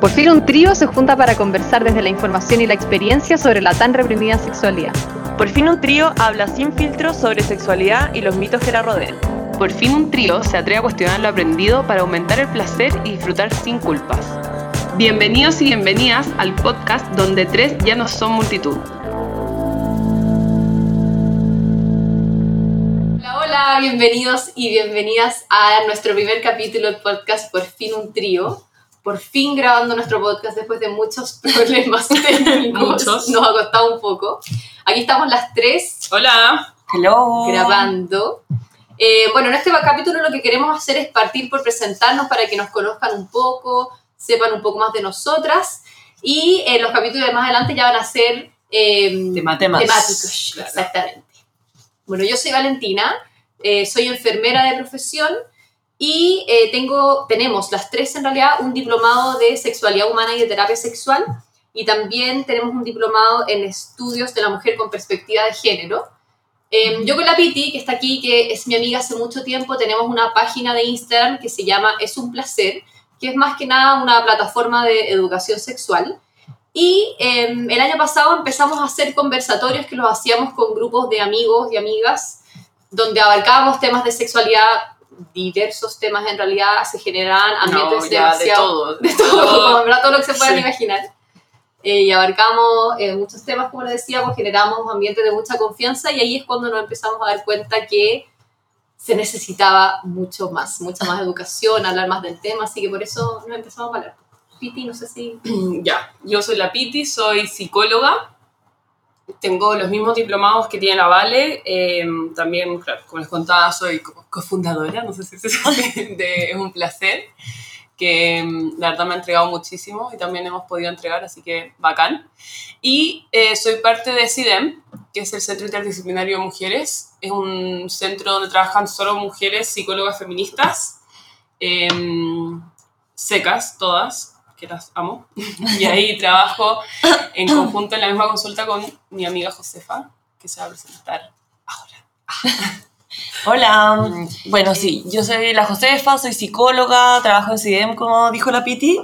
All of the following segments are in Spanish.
Por fin un trío se junta para conversar desde la información y la experiencia sobre la tan reprimida sexualidad. Por fin un trío habla sin filtros sobre sexualidad y los mitos que la rodean. Por fin un trío se atreve a cuestionar lo aprendido para aumentar el placer y disfrutar sin culpas. Bienvenidos y bienvenidas al podcast donde tres ya no son multitud. Hola, bienvenidos y bienvenidas a nuestro primer capítulo del podcast Por fin un trío. Por fin grabando nuestro podcast después de muchos problemas técnicos. Muchos. Nos ha costado un poco. Aquí estamos las tres Hola. Hello. grabando. Eh, bueno, en este capítulo lo que queremos hacer es partir por presentarnos para que nos conozcan un poco, sepan un poco más de nosotras. Y eh, los capítulos de más adelante ya van a ser eh, temáticos. Claro. Exactamente. Bueno, yo soy Valentina, eh, soy enfermera de profesión y eh, tengo, tenemos las tres en realidad un diplomado de sexualidad humana y de terapia sexual y también tenemos un diplomado en estudios de la mujer con perspectiva de género. Eh, yo con la Piti, que está aquí, que es mi amiga hace mucho tiempo, tenemos una página de Instagram que se llama Es un placer, que es más que nada una plataforma de educación sexual. Y eh, el año pasado empezamos a hacer conversatorios que los hacíamos con grupos de amigos y amigas, donde abarcábamos temas de sexualidad, diversos temas en realidad, se generaban ambientes No, ya de todo. de todo, verdad todo lo que se puedan Sí. imaginar. Eh, y abarcamos eh, muchos temas, como les decíamos, generamos ambientes de mucha confianza y ahí es cuando nos empezamos a dar cuenta que se necesitaba mucho más, mucha más educación, hablar más del tema, así que por eso nos empezamos a hablar. Piti, no sé si... Ya, yo soy la Piti, soy psicóloga. Tengo los mismos diplomados que tiene la Vale. eh, también, claro, como les contaba, soy co- cofundadora, no sé si dice, de Es un placer, que mm, la verdad me ha entregado muchísimo y también hemos podido entregar, así que bacán. Y eh, soy parte de CIDEM, que es el Centro Interdisciplinario de Mujeres. Es un centro donde trabajan solo mujeres psicólogas feministas, em, secas todas, que las amo. Y ahí trabajo en conjunto en la misma consulta con mi amiga Josefa, que se va a presentar ahora. Hola. Bueno, sí, yo soy la Josefa, soy psicóloga, trabajo en CIDEM, como dijo la Piti.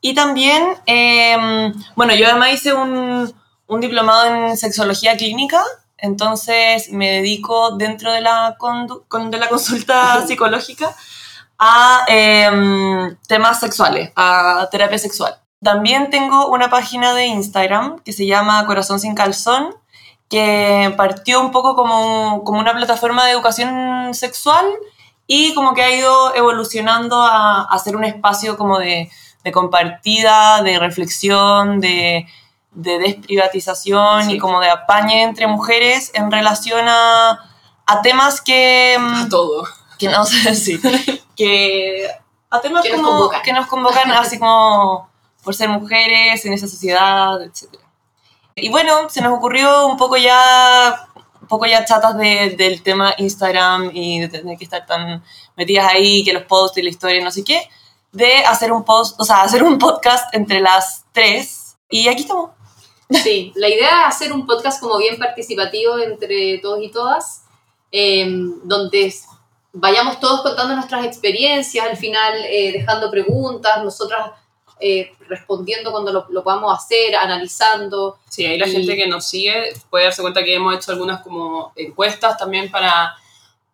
Y también, eh, bueno, yo además hice un, un diplomado en sexología clínica, entonces me dedico dentro de la, con- de la consulta psicológica a eh, temas sexuales, a terapia sexual. También tengo una página de Instagram que se llama Corazón sin calzón, que partió un poco como, como una plataforma de educación sexual y como que ha ido evolucionando a, a ser un espacio como de, de compartida, de reflexión, de, de desprivatización Sí. y como de apañe entre mujeres en relación a, a temas que, mm, Todo. que no sé si que a temas Que nos como convocan. que nos convocan así como por ser mujeres en esa sociedad etcétera. Y bueno se nos ocurrió un poco ya un poco ya chatas de- del tema Instagram y de tener que estar tan metidas ahí que los posts y la historia y no sé qué de hacer un post o sea hacer un podcast entre las tres. Y aquí estamos. Sí, la idea es hacer un podcast como bien participativo entre todos y todas, eh, donde vayamos todos contando nuestras experiencias, al final eh, dejando preguntas, nosotras eh, respondiendo cuando lo, lo podamos hacer, analizando. Sí, ahí la Y- gente que nos sigue puede darse cuenta que hemos hecho algunas como encuestas también para,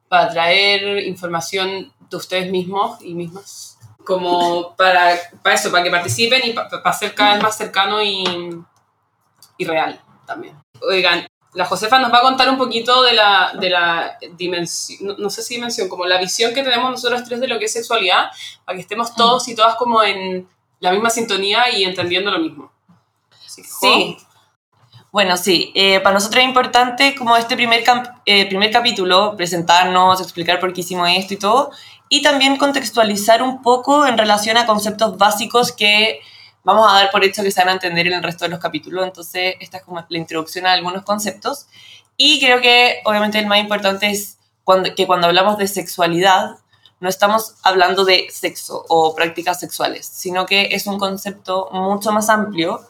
para traer información de ustedes mismos y mismas. Como para, para eso, para que participen y pa- para ser cada vez más cercano y, y real también. Oigan, la Josefa nos va a contar un poquito de la, de la dimensión, no, no sé si dimensión, como la visión que tenemos nosotros tres de lo que es sexualidad, para que estemos todos y todas como en la misma sintonía y entendiendo lo mismo. Así que, Jo, Sí. Bueno, sí, eh, para nosotros es importante como este primer, eh, primer capítulo, presentarnos, explicar por qué hicimos esto y todo, y también contextualizar un poco en relación a conceptos básicos que vamos a dar por hecho que se van a entender en el resto de los capítulos, entonces esta es como la introducción a algunos conceptos, y creo que obviamente el más importante es que cuando hablamos de sexualidad, no estamos hablando de sexo o prácticas sexuales, sino que es un concepto mucho más amplio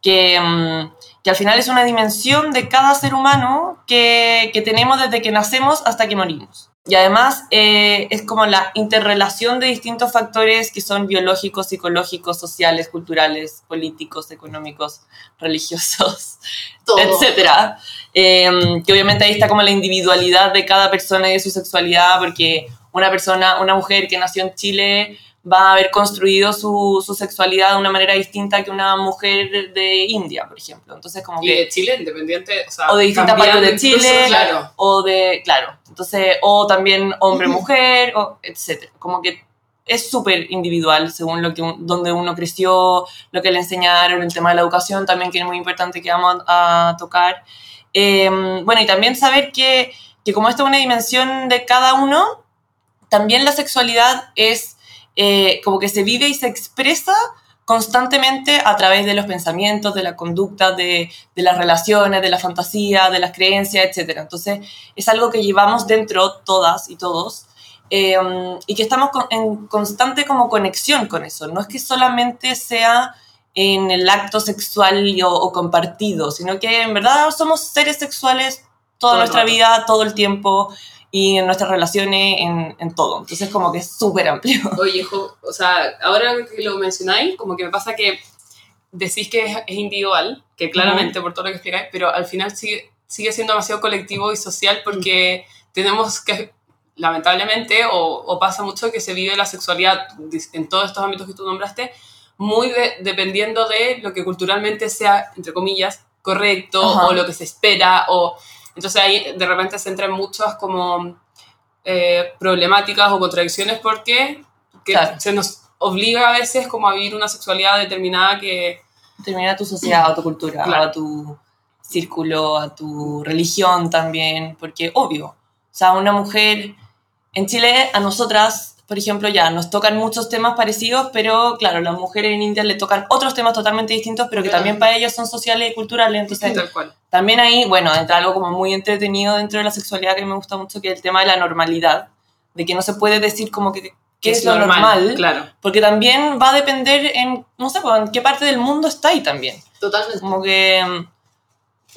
que, mm, al final es una dimensión de cada ser humano que tenemos desde que nacemos hasta que morimos. Y además eh, es como la interrelación de distintos factores que son biológicos, psicológicos, sociales, culturales, políticos, económicos, religiosos, Todo. etcétera. Eh, que obviamente ahí está como la individualidad de cada persona y de su sexualidad, porque una persona, una mujer que nació en Chile va a haber construido su, su sexualidad de una manera distinta que una mujer de India, por ejemplo. Entonces como Y que de Chile, independiente, o sea, o de distintas partes de incluso, Chile, claro. o de, claro, entonces, o también hombre-mujer, o etcétera. Como que es súper individual según lo que, donde uno creció, lo que le enseñaron, el tema de la educación también, que es muy importante que vamos a, a tocar. Eh, bueno, y también saber que, que como esto es una dimensión de cada uno, también la sexualidad es eh, como que se vive y se expresa constantemente a través de los pensamientos, de la conducta, de, de las relaciones, de la fantasía, de las creencias, etc. Entonces es algo que llevamos dentro todas y todos eh, y que estamos con- en constante como conexión con eso. No es que solamente sea en el acto sexual y- o, o compartido, sino que en verdad somos seres sexuales toda Todo nuestra rato. vida, todo el tiempo y en nuestras relaciones, en, en todo. Entonces como que es súper amplio. Oye, Jo, o sea, ahora que lo mencionáis, como que me pasa que decís que es, es individual, que claramente por todo lo que explicáis, pero al final sigue, sigue siendo demasiado colectivo y social porque tenemos que, lamentablemente, o, o pasa mucho que se vive la sexualidad en todos estos ámbitos que tú nombraste, muy de- dependiendo de lo que culturalmente sea, entre comillas, correcto Ajá. o lo que se espera, o entonces ahí de repente se entran muchas como eh, problemáticas o contradicciones porque que Claro. se nos obliga a veces como a vivir una sexualidad determinada que Terminar a tu sociedad, a tu cultura, Claro. a tu círculo, a tu religión también, porque obvio, o sea, una mujer en Chile, a nosotras, por ejemplo, ya nos tocan muchos temas parecidos, pero claro, las mujeres en India le tocan otros temas totalmente distintos, pero que también para ellas son sociales y culturales, entonces tal cual. también ahí, bueno, entra algo como muy entretenido dentro de la sexualidad que me gusta mucho, que es el tema de la normalidad, de que no se puede decir como que qué es, lo normal, Claro. porque también va a depender en, no sé, pues, en qué parte del mundo está ahí también. Totalmente. Como que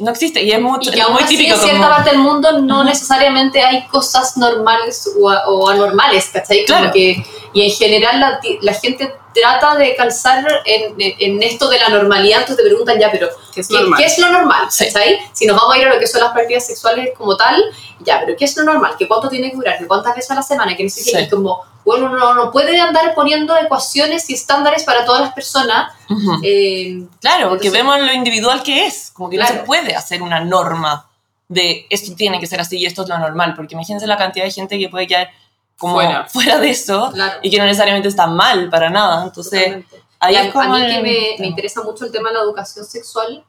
no existe. Y es mucho, Y que es muy así típico. en cierta como- parte del mundo no necesariamente hay cosas normales o, o anormales, ¿cachai? Como Claro. que, y en general la, la gente trata de calzar en, en esto de la normalidad, entonces te preguntan ya, pero Que es ¿qué, qué es lo normal? Sí. Si nos vamos a ir a lo que son las prácticas sexuales como tal, ya, pero ¿qué es lo normal? ¿Qué cuánto tiene que durar? ¿Qué cuántas veces a la semana? ¿Qué no sé qué? Sí. Y como, bueno, no, no puede andar poniendo ecuaciones y estándares para todas las personas. Eh, Claro, porque Entonces- vemos lo individual que es. Como que no se puede hacer una norma de esto tiene que ser así y esto es lo normal. Porque imagínense la cantidad de gente que puede quedar como Fuera. fuera, de eso claro. y que no necesariamente está mal para nada. Entonces, Totalmente. ahí es como a mí el- que me, me interesa mucho el tema de la educación sexual,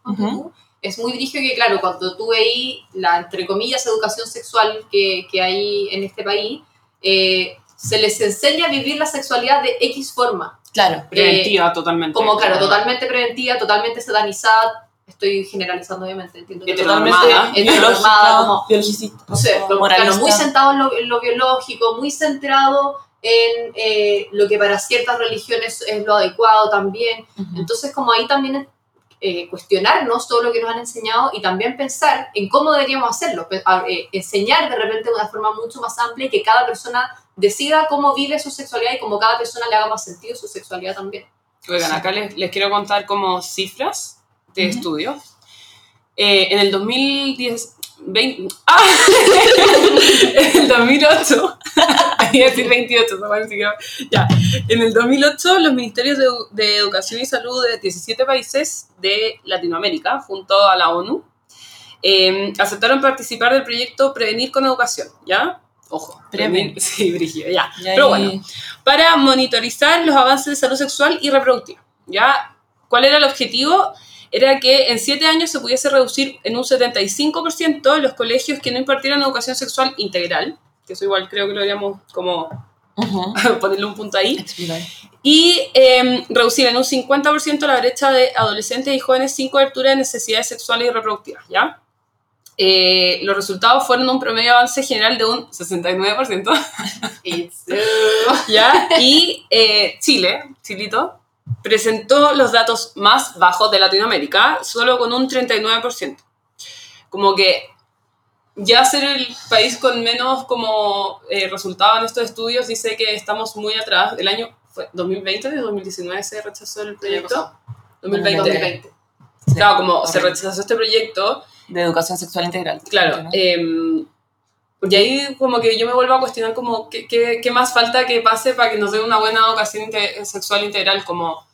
es muy dirigido que, claro, cuando tú veis la, entre comillas, educación sexual que, que hay en este país, eh, se les enseña a vivir la sexualidad de X forma. Claro. Preventiva totalmente. Como, claro, totalmente preventiva, totalmente satanizada. Estoy generalizando, obviamente, entiendo que totalmente heteronormada, como, biologicista, no sé, como, moralista. claro, muy centrado en lo, en lo biológico, muy centrado en eh, lo que para ciertas religiones es lo adecuado también. Entonces, como ahí también eh, cuestionarnos todo lo que nos han enseñado y también pensar en cómo deberíamos hacerlo, eh, enseñar de repente de una forma mucho más amplia y que cada persona decida cómo vive su sexualidad y como cada persona le haga más sentido su sexualidad también. Oigan, Sí. acá les, les quiero contar como cifras de Ujú. estudios. Eh, en el 2010... 20, ¡Ah! en el 2008, iba a decir 28, no ni siquiera- ya. En el 2008, los ministerios de, de Educación y Salud de 17 países de Latinoamérica, junto a la ONU, eh, aceptaron participar del proyecto Prevenir con Educación, ¿ya? Ojo, prevenir, sí, Brigido, ya. Pero bueno, para monitorizar los avances de salud sexual y reproductiva. ¿Ya? ¿Cuál era el objetivo? Era que en siete años se pudiese reducir en un 75% los colegios que no impartieran educación sexual integral, que eso igual creo que lo deberíamos como ponerle un punto ahí, y eh, reducir en un 50% la brecha de adolescentes y jóvenes sin cobertura de necesidades sexuales y reproductivas, ¿ya? Eh, los resultados fueron un promedio de avance general de un 69%, It's, uh, ¿ya? Y eh, Chile, Chilito, presentó los datos más bajos de Latinoamérica, solo con un 39%. Como que ya ser el país con menos como eh, resultado en estos estudios dice que estamos muy atrás. El año fue 2020, de 2019 se rechazó el proyecto. 2020. 2020. Claro, como se horrible. rechazó este proyecto, De educación sexual integral. claro. ¿no? em, y ahí como que yo me vuelvo a cuestionar como qué, qué, qué más falta que pase para que nos den una buena educación inte- sexual integral, como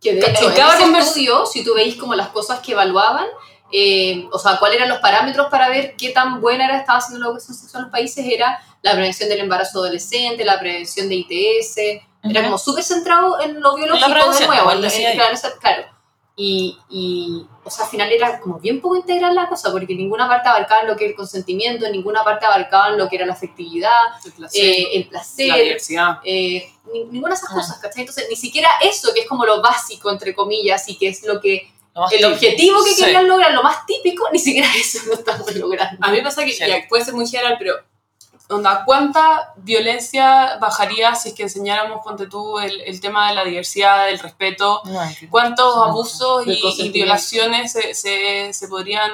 Que de hecho, en en cada ese estudio, si tú veis como las cosas que evaluaban, eh, o sea, cuáles eran los parámetros para ver qué tan buena era estaba haciendo la educación sexual en los países, era la prevención del embarazo adolescente, la prevención de ITS, era Ujú. como súper centrado en lo biológico de nuevo, en- en- claro, claro. Y, y, o sea, al final era como bien poco integral la cosa, porque ninguna parte abarcaba lo que era el consentimiento, ninguna parte abarcaba lo que era la afectividad, el placer, eh, el la diversidad. eh, ni- ninguna de esas Ah. cosas, ¿cachai? Entonces, ni siquiera eso, que es como lo básico, entre comillas, y que es lo que, Lo el típico. objetivo que Sí. querían lograr, lo más típico, ni siquiera eso lo estamos logrando. A mí me pasa que Sí. ya, puede ser muy general, pero onda, ¿cuánta violencia bajaría si es que enseñáramos, ponte tú, el, el tema de la diversidad, el respeto? No, ¿Cuántos abusos Del y, violaciones se, se, se podrían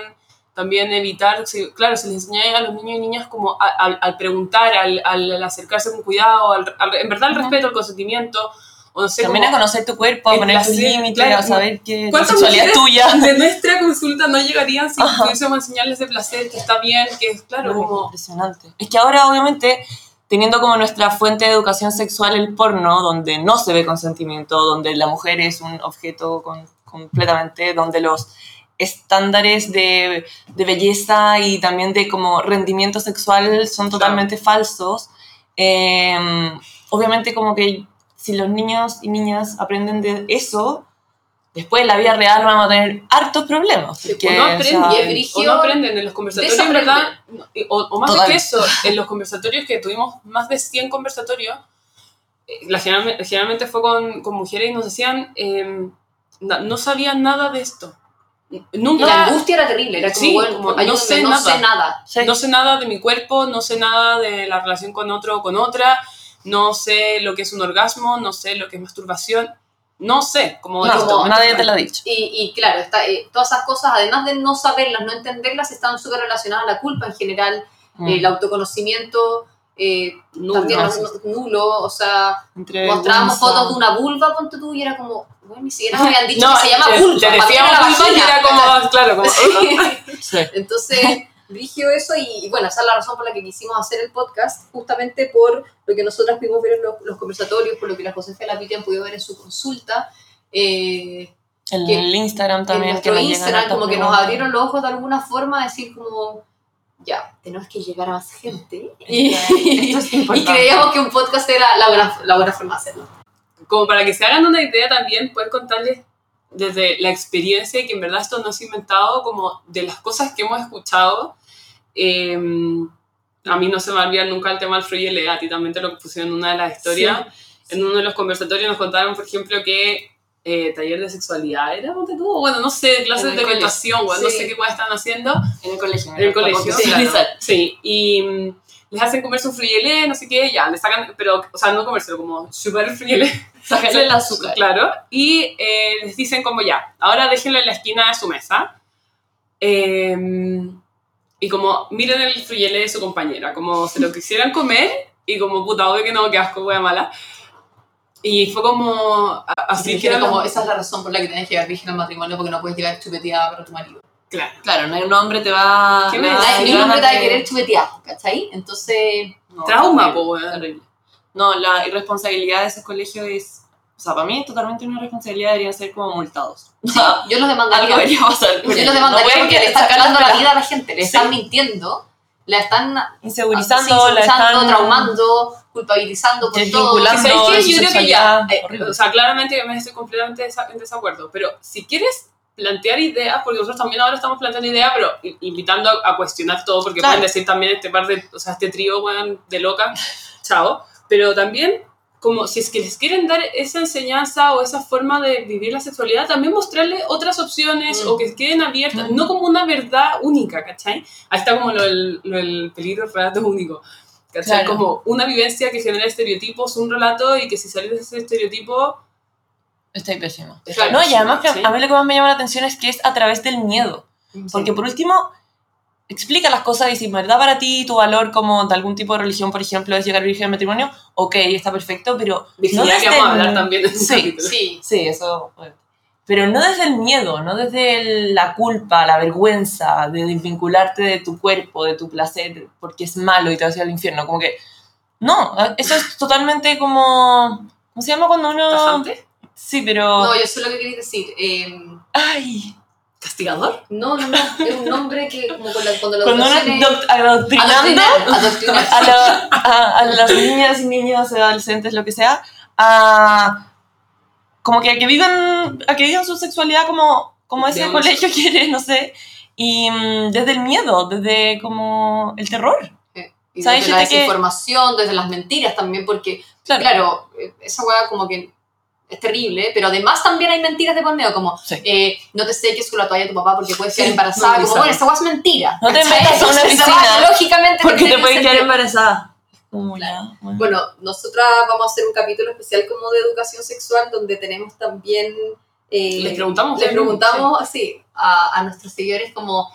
también evitar? Si- claro, se les enseña a los niños y niñas como a- al- al preguntar, al, al acercarse con cuidado, al- al- en verdad el Ujú. respeto, el consentimiento, o no sé, También como- a conocer tu cuerpo, a poner tus límites, claro, a saber que la ¿Cuántas sexualidad es tuya. de nuestra consulta no llegarían si Ajá. pudiésemos enseñarles de placer, que está bien, que es claro, No, como... Impresionante. Es que ahora, obviamente, teniendo como nuestra fuente de educación sexual el porno, donde no se ve consentimiento, donde la mujer es un objeto con- completamente, donde los estándares de, de belleza y también de como rendimiento sexual son totalmente falsos, eh, obviamente como que si los niños y niñas aprenden de eso, después en la vida real vamos a tener hartos problemas. Porque, o no o sea, aprenden, y es o brígido no aprenden en los conversatorios, en verdad, no, o, o más Total. que eso, en los conversatorios que tuvimos más de 100 conversatorios, eh, la, generalme- generalmente fue con, con mujeres y nos decían, eh, na- no sabían nada de esto. Y Nunca, la angustia era terrible, era como, Sí, bueno, como, no sé no nada. sé nada. sí. no sé nada de mi cuerpo, no sé nada de la relación con otro o con otra, no sé lo que es un orgasmo, no sé lo que es masturbación, no sé, como No, esto, nadie te lo ha dicho. Y, y claro, está, eh, todas esas cosas, además de no saberlas, no entenderlas, están súper relacionadas a la culpa en general, Mm. el autoconocimiento eh, Nulo. también no, nulo, o sea, Entre mostrábamos fotos de una vulva, ponte tú, y era como, bueno, ni siquiera me habían dicho No, que se llama vulva. mí decíamos vulva y era como, claro, como... Sí. Sí. Entonces, dirigió eso y, y bueno, esa es la razón por la que quisimos hacer el podcast, justamente por lo que nosotras pudimos ver en los, los conversatorios, por lo que la Josefa y la Piti han podido ver en su consulta. Eh, En que- el Instagram en también. nuestro nos llegan Instagram, como que nos abrieron los ojos de alguna forma a decir como, ya, tenemos que llegar a más gente. Y, Esto es y creíamos que un podcast era la buena, la buena forma de hacerlo. como para que se hagan una idea también, poder contarles desde la experiencia y que en verdad esto no es inventado, como de las cosas que hemos escuchado. Eh, a mí no se me va a olvidar nunca el tema del Fruyele, a ti también te lo pusieron en una de las historias. En uno de los conversatorios nos contaron, por ejemplo, que eh, taller de sexualidad era, tú, bueno, no sé, clases el de orientación, bueno, no Sí. sé qué están haciendo En el colegio. en el colegio. Sí, claro. Sí, y les hacen comer su fruyelé, no sé qué, ya, le sacan, pero, o sea, no comérselo, como chupar el. Sacarle el azúcar. Claro, y eh, les dicen como ya, ahora déjenlo en la esquina de su mesa. eh, y como miren el fruyelé de su compañera, como se lo quisieran comer y como puta, obvio que no, que asco, wea mala. Y fue como así que era como, esa es la razón por la que tienes que llegar virgen al matrimonio, porque no puedes llegar chupeteada para tu marido. Claro. Claro, no hay un hombre te va. ¿Qué le me va a Ni un hombre te va a querer chupetear, ¿cachai? Entonces, No, Trauma, weón. terrible. No, la irresponsabilidad de esos colegios es. O sea, para mí es totalmente una responsabilidad, deberían ser como multados. yo los demandaría. Algo debería pasar. Yo los demandaría No porque le están sacar cagando la vida a la gente, le Sí. están mintiendo, la están Insegurizando, sí, la están. traumando, culpabilizando por todo. Desvinculando. ¿Sabes qué? su Yo creo que ya, eh, o sea, claramente yo me estoy completamente en desacuerdo, pero si quieres plantear ideas, porque nosotros también ahora estamos planteando ideas, pero invitando a, a cuestionar todo, porque Claro. pueden decir también este par de, o sea, este trío, weón, de loca, chao, pero también como si es que les quieren dar esa enseñanza o esa forma de vivir la sexualidad, también mostrarle otras opciones Mm. o que queden abiertas, Mm. no como una verdad única, ¿cachai? Ahí está como lo del, lo del peligro relato único. ¿Cachai? Claro. Como una vivencia que genera estereotipos, un relato, y que si sales de ese estereotipo, Está ahí pésimo. Está No, y además que sí. a mí lo que más me llama la atención es que es a través del miedo. Porque por último, explica las cosas y si verdad para ti tu valor como de algún tipo de religión, por ejemplo, es llegar virgen al matrimonio, ok, está perfecto, pero... Virginidad que desde vamos a el- hablar también este Sí, capítulo. Sí, Sí, eso. bueno. Pero no desde el miedo, no desde el- la culpa, la vergüenza de desvincularte de tu cuerpo, de tu placer, porque es malo y te vas a ir al infierno. Como que. No, eso es totalmente como. ¿Cómo se llama cuando uno.? ¿Tajante? Sí, pero. no, yo sé lo que queréis decir. Eh, ¡Ay! ¿Castigador? no, no, no, es un nombre que como con la, cuando la Cuando adoctrinando a, la- a- a las niñas y niños, adolescentes, lo que sea, a. Como que a que vivan, a que vivan su sexualidad como, como ese De una colegio quiere, no sé. Y mm, desde el miedo, desde como el terror. Y sea, hay desde la gente que- desinformación, desde las mentiras también, porque, Claro. claro, eh, esa hueá como que es terrible, pero además también hay mentiras de por medio, como Sí. eh, no te seques con la toalla de tu papá porque puedes quedar Sí, embarazada, no, como bueno, esa es mentira. No te metas a una Esa piscina, hueá, lógicamente Porque te puedes quedar embarazada. Bueno. Bueno, nosotras vamos a hacer un capítulo especial como de educación sexual donde tenemos también... eh, Les preguntamos. les preguntamos así a, a nuestros seguidores como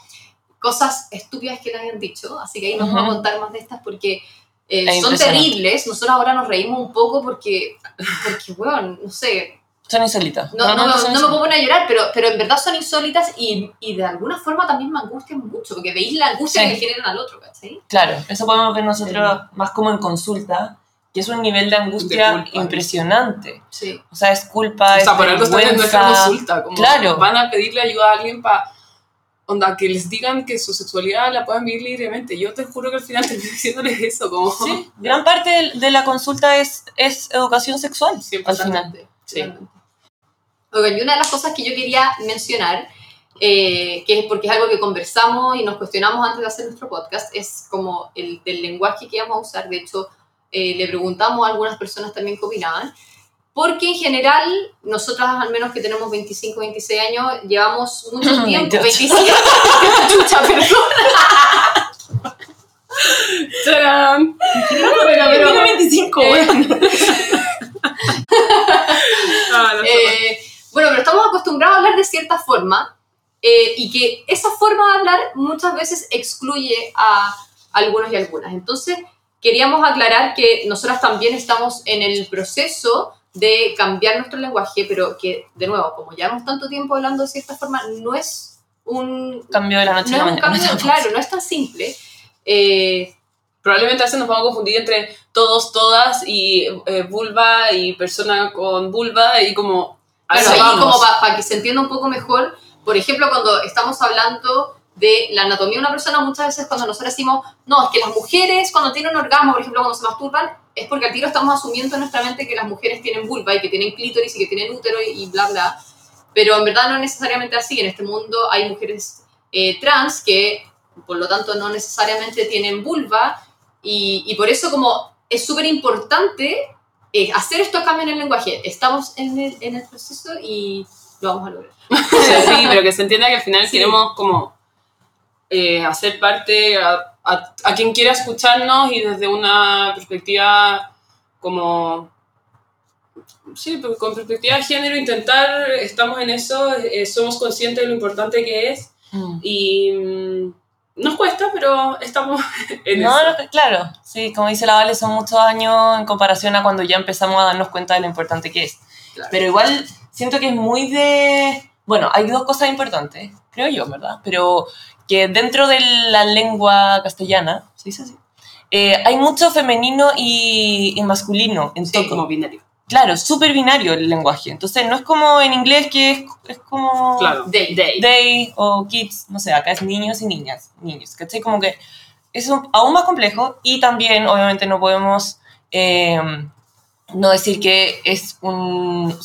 cosas estúpidas que le hayan dicho, así que ahí nos Ujú. vamos a contar más de estas porque eh, Es son terribles. Nosotros ahora nos reímos un poco porque, porque weón, no sé, Son insólitas. no, no, son no me poner a llorar, pero, pero en verdad son insólitas y, y de alguna forma también me angustian mucho, porque veis la angustia Sí. que le generan al otro, ¿cachai? Claro, eso podemos ver nosotros más como en consulta, que es un nivel de angustia De culpa. impresionante. Sí. O sea, es culpa, O es sea, por algo están en nuestra consulta. Como Claro. Van a pedirle ayuda a alguien para. Onda, que les digan que su sexualidad la puedan vivir libremente. Yo te juro que al final termino diciéndoles eso, como. Sí, gran parte de, la consulta es, es educación sexual, Siempre al final. Sí. Oigan, y una de las cosas que yo quería mencionar, eh, que es porque es algo que conversamos y nos cuestionamos antes de hacer nuestro podcast, es como el del lenguaje que íbamos a usar. De hecho, eh, le preguntamos a algunas personas también qué opinaban. Porque en general, nosotras al menos que tenemos 25, 26 años, llevamos mucho tiempo. 28. 25. Chucha, perdón. ¡Tarán! Pero, 25, Eh. Ah, no. Eh, bueno, pero estamos acostumbrados a hablar de cierta forma eh, y que esa forma de hablar muchas veces excluye a algunos y algunas. Entonces, queríamos aclarar que nosotras también estamos en el proceso de cambiar nuestro lenguaje, pero que, de nuevo, como llevamos tanto tiempo hablando de cierta forma, no es un... Cambio de la noche No es un mañana. cambio, claro, no es tan simple. Eh, Probablemente a veces nos vamos a confundir entre todos, todas y eh, vulva y persona con vulva y como. Claro, como para que se entienda un poco mejor, por ejemplo, cuando estamos hablando de la anatomía de una persona, muchas veces cuando nosotros decimos, no, es que las mujeres cuando tienen un orgasmo, por ejemplo, cuando se masturban, es porque al tiro estamos asumiendo en nuestra mente que las mujeres tienen vulva y que tienen clítoris y que tienen útero y, y bla, bla. Pero en verdad no es necesariamente así. En este mundo hay mujeres eh, trans que, por lo tanto, no necesariamente tienen vulva y, y por eso como es súper importante eh, hacer estos cambios en el lenguaje. Estamos en el, en el proceso y lo vamos a lograr. Sí, pero que se entienda que al final Sí. queremos como eh, hacer parte a, a- a quien quiera escucharnos y desde una perspectiva como... Sí, pero con perspectiva de género intentar, estamos en eso, eh, somos conscientes de lo importante que es Mm. y mm, nos cuesta, pero estamos en No, eso. no, claro, sí, como dice la Vale, son muchos años en comparación a cuando ya empezamos a darnos cuenta de lo importante que es. Claro. Pero igual siento que es muy de... Bueno, hay dos cosas importantes, creo yo, ¿verdad? Pero que dentro de la lengua castellana, ¿se dice así? Eh, hay mucho femenino y, y masculino en Sí, todo. Como binario. Claro, súper binario el lenguaje. Entonces no es como en inglés que es, es como... Claro. They. they o kids, no sé, acá es niños y niñas, niños, ¿cachai? Como que es un- aún más complejo y también obviamente no podemos eh, no decir que es un,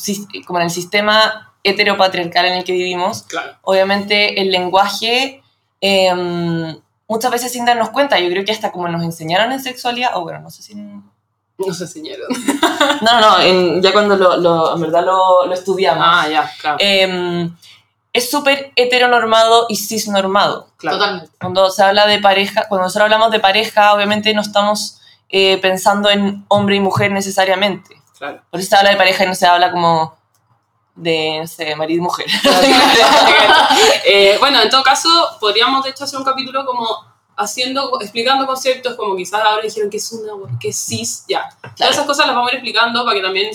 como en el sistema heteropatriarcal en el que vivimos, Claro. obviamente el lenguaje eh, muchas veces sin darnos cuenta, yo creo que hasta como nos enseñaron en sexualidad, o bueno, no sé si... Nos enseñaron. No, no, en- ya cuando lo, lo- en verdad lo, lo estudiamos. Ah, ya, claro. eh, es súper heteronormado y cisnormado. claro. Totalmente. Cuando se habla de pareja, cuando nosotros hablamos de pareja, obviamente no estamos eh, pensando en hombre y mujer necesariamente. claro. Por eso se habla de pareja y no se habla como de, no sé, marido y mujer. Eh, bueno, en todo caso, podríamos de hecho hacer un capítulo como haciendo, explicando conceptos como quizás ahora dijeron que es una, que es cis, ya. Todas esas cosas las vamos a ir explicando para que también...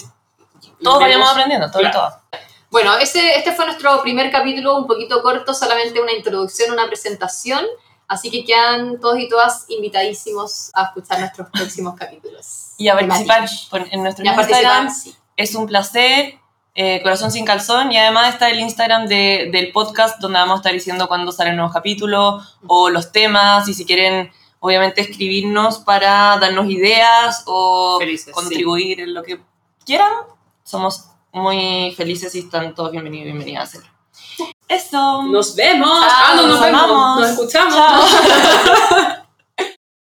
Todos vayamos aprendiendo, todo y Claro. todo. Bueno, este, este fue nuestro primer capítulo, un poquito corto, solamente una introducción, una presentación. Así que quedan todos y todas invitadísimos a escuchar nuestros próximos capítulos. Y a participar en nuestro Instagram. sí. Es un placer. Eh, Corazón sin calzón y además está el Instagram de- del podcast donde vamos a estar diciendo cuándo salen nuevos capítulos o los temas y si quieren obviamente escribirnos para darnos ideas o Felices, contribuir en lo que quieran. Somos muy felices y están todos bienvenidos y bienvenidas a hacerlo. Eso. Nos vemos. Chao, ah, no, nos nos vemos. Nos escuchamos. Chao.